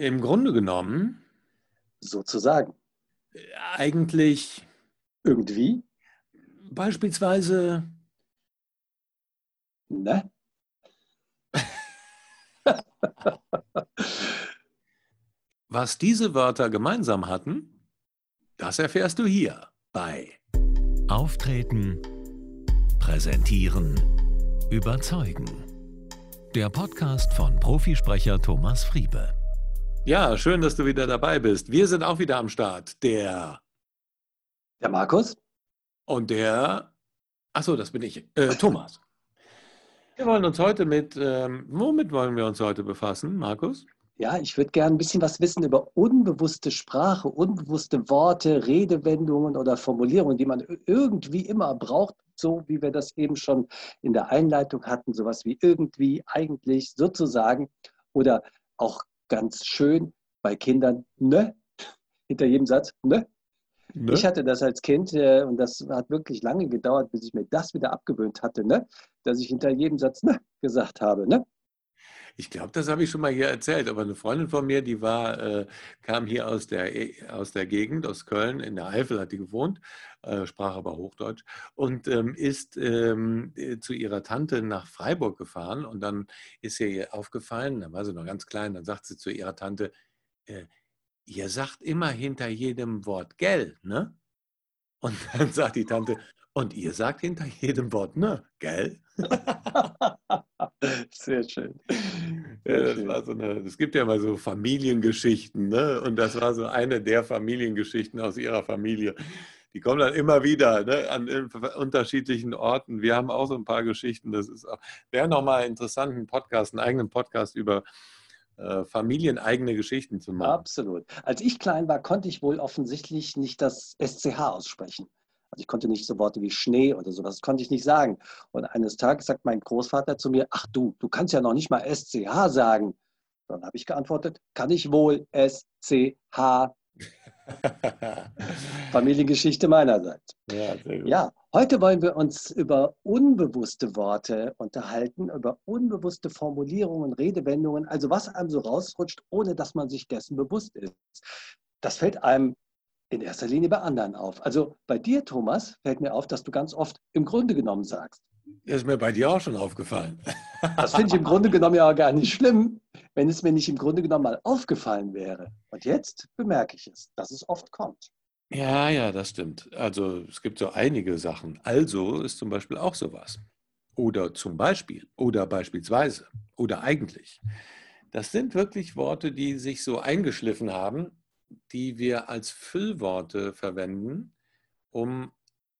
Im Grunde genommen. Sozusagen. Eigentlich. Irgendwie. Beispielsweise. Ne? Was diese Wörter gemeinsam hatten, das erfährst du hier bei Auftreten, Präsentieren, Überzeugen. Der Podcast von Profisprecher Thomas Friebe. Ja, schön, dass du wieder dabei bist. Wir sind auch wieder am Start. Der. Der Markus. Und der. Achso, das bin ich. Äh, Thomas. Wir wollen uns heute mit. Ähm, womit wollen wir uns heute befassen, Markus? Ja, ich würde gerne ein bisschen was wissen über unbewusste Sprache, unbewusste Worte, Redewendungen oder Formulierungen, die man irgendwie immer braucht, so wie wir das eben schon in der Einleitung hatten, sowas wie irgendwie, eigentlich, sozusagen oder auch ganz schön bei Kindern, ne? Hinter jedem Satz, ne? ne? Ich hatte das als Kind äh, und das hat wirklich lange gedauert, bis ich mir das wieder abgewöhnt hatte, ne? Dass ich hinter jedem Satz ne gesagt habe, ne? Ich glaube, das habe ich schon mal hier erzählt, aber eine Freundin von mir, die war, äh, kam hier aus der, e, aus der Gegend, aus Köln, in der Eifel hat die gewohnt, äh, sprach aber Hochdeutsch und ähm, ist ähm, äh, zu ihrer Tante nach Freiburg gefahren und dann ist ihr aufgefallen, da war sie noch ganz klein, dann sagt sie zu ihrer Tante, äh, ihr sagt immer hinter jedem Wort gell, ne? Und dann sagt die Tante, und ihr sagt hinter jedem Wort ne, gell? Sehr schön. Ja, das war so eine, es gibt ja mal so Familiengeschichten, ne? Und das war so eine der Familiengeschichten aus ihrer Familie. Die kommen dann immer wieder ne, an unterschiedlichen Orten. Wir haben auch so ein paar Geschichten. Das ist auch, wäre nochmal interessant, einen Podcast, einen eigenen Podcast über äh, familieneigene Geschichten zu machen. Absolut. Als ich klein war, konnte ich wohl offensichtlich nicht das SCH aussprechen. Also ich konnte nicht so Worte wie Schnee oder sowas, konnte ich nicht sagen. Und eines Tages sagt mein Großvater zu mir, ach du, du kannst ja noch nicht mal SCH sagen. Dann habe ich geantwortet, kann ich wohl SCH. Familiengeschichte meinerseits. Ja, ja, heute wollen wir uns über unbewusste Worte unterhalten, über unbewusste Formulierungen, Redewendungen, also was einem so rausrutscht, ohne dass man sich dessen bewusst ist. Das fällt einem in erster Linie bei anderen auf. Also bei dir, Thomas, fällt mir auf, dass du ganz oft im Grunde genommen sagst. Das ist mir bei dir auch schon aufgefallen. Das finde ich im Grunde genommen ja auch gar nicht schlimm, wenn es mir nicht im Grunde genommen mal aufgefallen wäre. Und jetzt bemerke ich es, dass es oft kommt. Ja, ja, das stimmt. Also es gibt so einige Sachen. Also ist zum Beispiel auch sowas. Oder zum Beispiel, oder beispielsweise, oder eigentlich. Das sind wirklich Worte, die sich so eingeschliffen haben die wir als Füllworte verwenden, um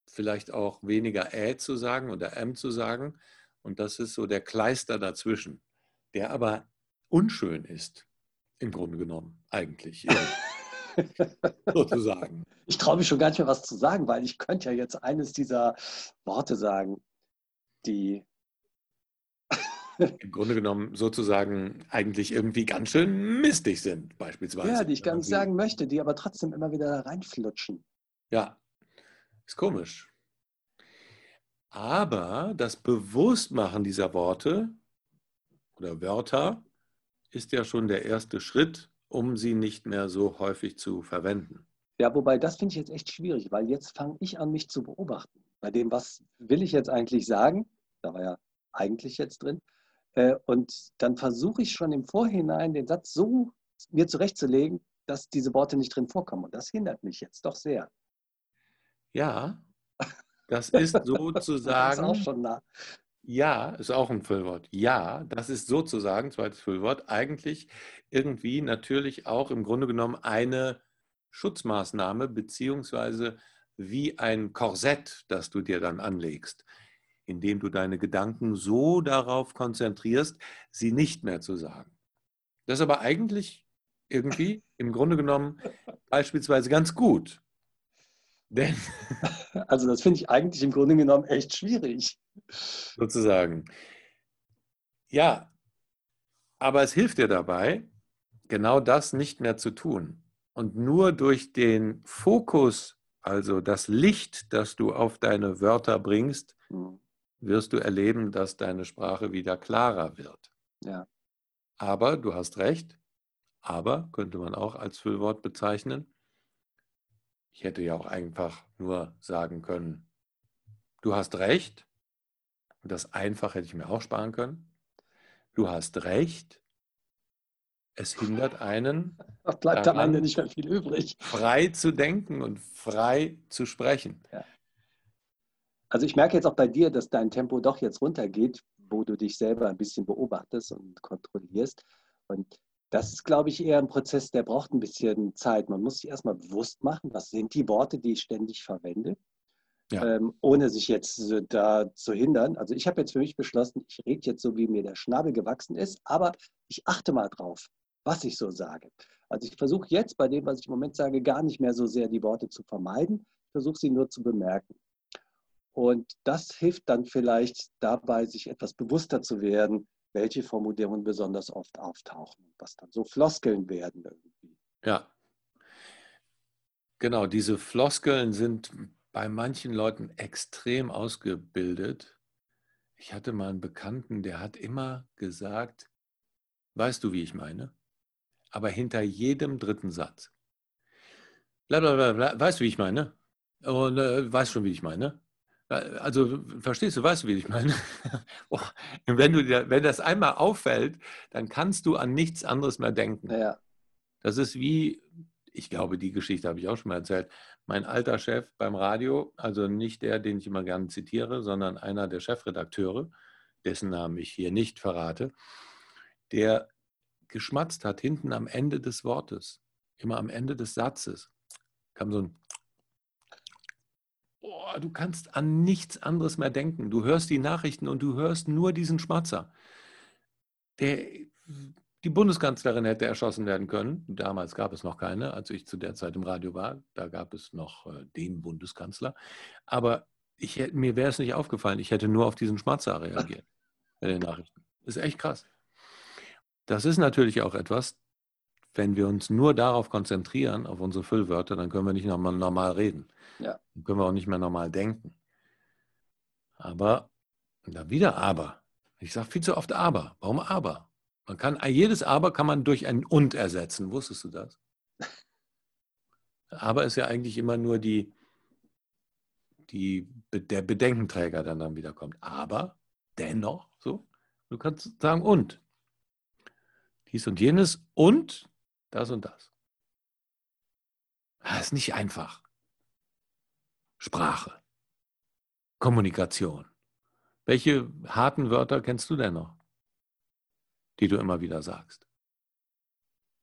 vielleicht auch weniger Ä zu sagen oder M zu sagen. Und das ist so der Kleister dazwischen, der aber unschön ist, im Grunde genommen, eigentlich. sozusagen. Ich traue mich schon gar nicht mehr was zu sagen, weil ich könnte ja jetzt eines dieser Worte sagen, die im Grunde genommen sozusagen eigentlich irgendwie ganz schön mistig sind, beispielsweise. Ja, die ich gar nicht sagen möchte, die aber trotzdem immer wieder da reinflutschen. Ja, ist komisch. Aber das Bewusstmachen dieser Worte oder Wörter ist ja schon der erste Schritt, um sie nicht mehr so häufig zu verwenden. Ja, wobei das finde ich jetzt echt schwierig, weil jetzt fange ich an, mich zu beobachten. Bei dem, was will ich jetzt eigentlich sagen, da war ja eigentlich jetzt drin, und dann versuche ich schon im Vorhinein den Satz so mir zurechtzulegen, dass diese Worte nicht drin vorkommen. Und das hindert mich jetzt doch sehr. Ja, das ist sozusagen. das ist auch schon nah. Ja, ist auch ein Füllwort. Ja, das ist sozusagen, zweites Füllwort, eigentlich irgendwie natürlich auch im Grunde genommen eine Schutzmaßnahme, beziehungsweise wie ein Korsett, das du dir dann anlegst indem du deine Gedanken so darauf konzentrierst, sie nicht mehr zu sagen. Das ist aber eigentlich irgendwie im Grunde genommen beispielsweise ganz gut. Denn also das finde ich eigentlich im Grunde genommen echt schwierig. Sozusagen. Ja, aber es hilft dir dabei, genau das nicht mehr zu tun. Und nur durch den Fokus, also das Licht, das du auf deine Wörter bringst, mhm wirst du erleben, dass deine Sprache wieder klarer wird. Ja. Aber du hast recht, aber könnte man auch als Füllwort bezeichnen. Ich hätte ja auch einfach nur sagen können, du hast recht. Und das einfach hätte ich mir auch sparen können. Du hast recht. Es hindert einen, da bleibt am Ende nicht mehr viel übrig. Frei zu denken und frei zu sprechen. Ja. Also ich merke jetzt auch bei dir, dass dein Tempo doch jetzt runtergeht, wo du dich selber ein bisschen beobachtest und kontrollierst. Und das ist, glaube ich, eher ein Prozess, der braucht ein bisschen Zeit. Man muss sich erstmal bewusst machen, was sind die Worte, die ich ständig verwende, ja. ähm, ohne sich jetzt da zu hindern. Also ich habe jetzt für mich beschlossen, ich rede jetzt so, wie mir der Schnabel gewachsen ist, aber ich achte mal drauf, was ich so sage. Also ich versuche jetzt bei dem, was ich im Moment sage, gar nicht mehr so sehr die Worte zu vermeiden. Ich versuche sie nur zu bemerken. Und das hilft dann vielleicht dabei, sich etwas bewusster zu werden, welche Formulierungen besonders oft auftauchen, was dann so Floskeln werden irgendwie. Ja. Genau, diese Floskeln sind bei manchen Leuten extrem ausgebildet. Ich hatte mal einen Bekannten, der hat immer gesagt, weißt du, wie ich meine? Aber hinter jedem dritten Satz. Blablabla, weißt du, wie ich meine? Und äh, weißt schon, wie ich meine? Also verstehst du, weißt du, wie ich meine? wenn, du dir, wenn das einmal auffällt, dann kannst du an nichts anderes mehr denken. Ja. Das ist wie, ich glaube, die Geschichte habe ich auch schon mal erzählt. Mein alter Chef beim Radio, also nicht der, den ich immer gerne zitiere, sondern einer der Chefredakteure, dessen Namen ich hier nicht verrate, der geschmatzt hat hinten am Ende des Wortes, immer am Ende des Satzes, kam so ein oh, du kannst an nichts anderes mehr denken. Du hörst die Nachrichten und du hörst nur diesen Schmatzer. Der, die Bundeskanzlerin hätte erschossen werden können. Damals gab es noch keine, als ich zu der Zeit im Radio war. Da gab es noch äh, den Bundeskanzler. Aber ich, mir wäre es nicht aufgefallen. Ich hätte nur auf diesen Schmatzer reagiert bei den Nachrichten. Das ist echt krass. Das ist natürlich auch etwas, wenn wir uns nur darauf konzentrieren, auf unsere Füllwörter, dann können wir nicht nochmal normal reden. Ja. Dann können wir auch nicht mehr normal denken. Aber, da wieder aber. Ich sage viel zu oft aber. Warum aber? Man kann, jedes aber kann man durch ein und ersetzen. Wusstest du das? Aber ist ja eigentlich immer nur die, die, der Bedenkenträger, der dann wieder kommt. Aber, dennoch, so. Du kannst sagen und. Dies und jenes und das und das. Das ist nicht einfach. Sprache, Kommunikation. Welche harten Wörter kennst du denn noch, die du immer wieder sagst?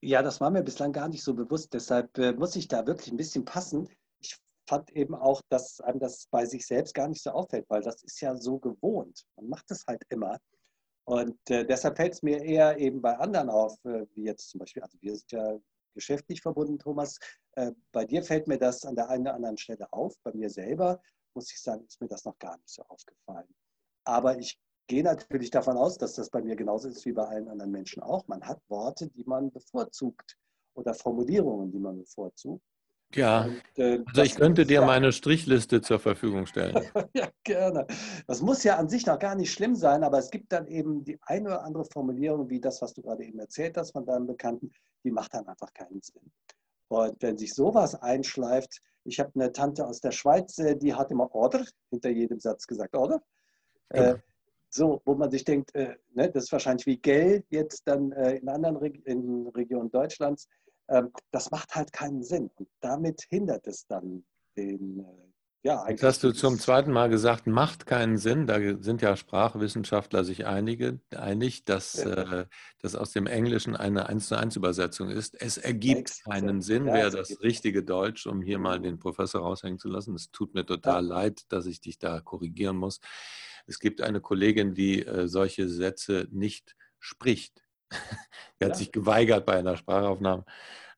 Ja, das war mir bislang gar nicht so bewusst. Deshalb äh, muss ich da wirklich ein bisschen passen. Ich fand eben auch, dass einem das bei sich selbst gar nicht so auffällt, weil das ist ja so gewohnt. Man macht es halt immer. Und äh, deshalb fällt es mir eher eben bei anderen auf, äh, wie jetzt zum Beispiel, also wir sind ja geschäftlich verbunden, Thomas. Äh, bei dir fällt mir das an der einen oder anderen Stelle auf. Bei mir selber, muss ich sagen, ist mir das noch gar nicht so aufgefallen. Aber ich gehe natürlich davon aus, dass das bei mir genauso ist wie bei allen anderen Menschen auch. Man hat Worte, die man bevorzugt oder Formulierungen, die man bevorzugt. Ja, und, äh, also ich könnte dir ja, meine Strichliste zur Verfügung stellen. ja, gerne. Das muss ja an sich noch gar nicht schlimm sein, aber es gibt dann eben die eine oder andere Formulierung, wie das, was du gerade eben erzählt hast von deinem Bekannten, die macht dann einfach keinen Sinn. Und wenn sich sowas einschleift, ich habe eine Tante aus der Schweiz, äh, die hat immer Order, hinter jedem Satz gesagt Order. Ja. Äh, so, wo man sich denkt, äh, ne, das ist wahrscheinlich wie Gell jetzt dann äh, in anderen Reg in Regionen Deutschlands. Ähm, das macht halt keinen Sinn. Und damit hindert es dann den. Äh, ja, Jetzt hast du zum zweiten Mal gesagt, macht keinen Sinn. Da sind ja Sprachwissenschaftler sich einige, einig, dass ja. äh, das aus dem Englischen eine 1 zu 1 Übersetzung ist. Es ergibt keinen Sinn, ja, wäre das richtige Deutsch, um hier mal den Professor raushängen zu lassen. Es tut mir total ja. leid, dass ich dich da korrigieren muss. Es gibt eine Kollegin, die äh, solche Sätze nicht spricht. Er hat ja. sich geweigert, bei einer Sprachaufnahme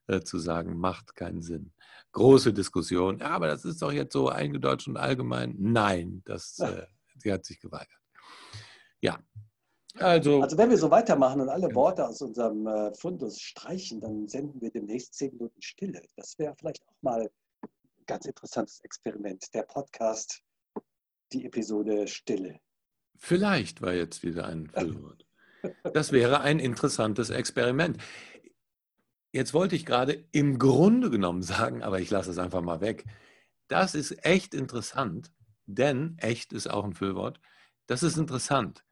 äh, zu sagen, macht keinen Sinn. Große Diskussion. Ja, aber das ist doch jetzt so eingedeutscht und allgemein. Nein, das, äh, sie hat sich geweigert. Ja. Also, also wenn wir so weitermachen und alle Worte aus unserem äh, Fundus streichen, dann senden wir demnächst zehn Minuten Stille. Das wäre vielleicht auch mal ein ganz interessantes Experiment. Der Podcast, die Episode Stille. Vielleicht war jetzt wieder ein Füllwort. Das wäre ein interessantes Experiment. Jetzt wollte ich gerade im Grunde genommen sagen, aber ich lasse es einfach mal weg. Das ist echt interessant, denn echt ist auch ein Füllwort. Das ist interessant.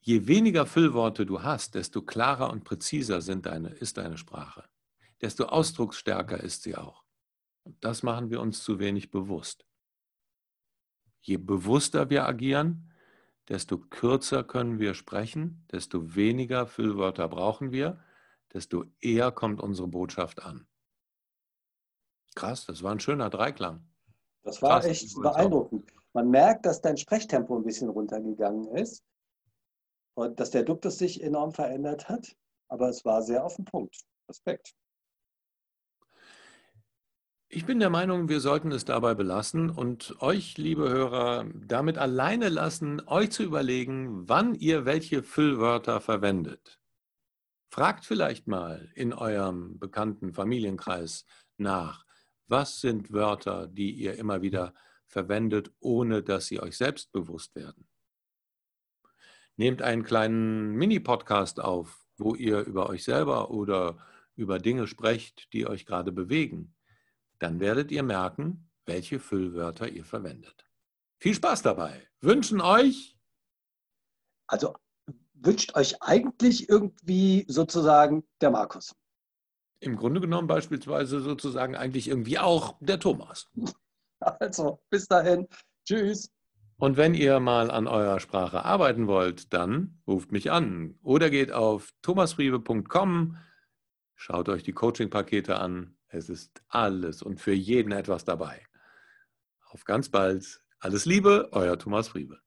Je weniger Füllworte du hast, desto klarer und präziser deine, ist deine Sprache. Desto ausdrucksstärker ist sie auch. Das machen wir uns zu wenig bewusst. Je bewusster wir agieren, desto kürzer können wir sprechen, desto weniger Füllwörter brauchen wir, desto eher kommt unsere Botschaft an. Krass, das war ein schöner Dreiklang. Das war Krass, echt beeindruckend. Man merkt, dass dein Sprechtempo ein bisschen runtergegangen ist und dass der Duktus sich enorm verändert hat, aber es war sehr auf den Punkt. Respekt. Ich bin der Meinung, wir sollten es dabei belassen und euch, liebe Hörer, damit alleine lassen, euch zu überlegen, wann ihr welche Füllwörter verwendet. Fragt vielleicht mal in eurem bekannten Familienkreis nach, was sind Wörter, die ihr immer wieder verwendet, ohne dass sie euch selbst bewusst werden. Nehmt einen kleinen Mini-Podcast auf, wo ihr über euch selber oder über Dinge sprecht, die euch gerade bewegen dann werdet ihr merken, welche Füllwörter ihr verwendet. Viel Spaß dabei. Wünschen euch. Also wünscht euch eigentlich irgendwie sozusagen der Markus. Im Grunde genommen beispielsweise sozusagen eigentlich irgendwie auch der Thomas. Also, bis dahin. Tschüss. Und wenn ihr mal an eurer Sprache arbeiten wollt, dann ruft mich an oder geht auf thomasfriebe.com, schaut euch die Coaching-Pakete an es ist alles und für jeden etwas dabei. Auf ganz bald. Alles Liebe, euer Thomas Friebe.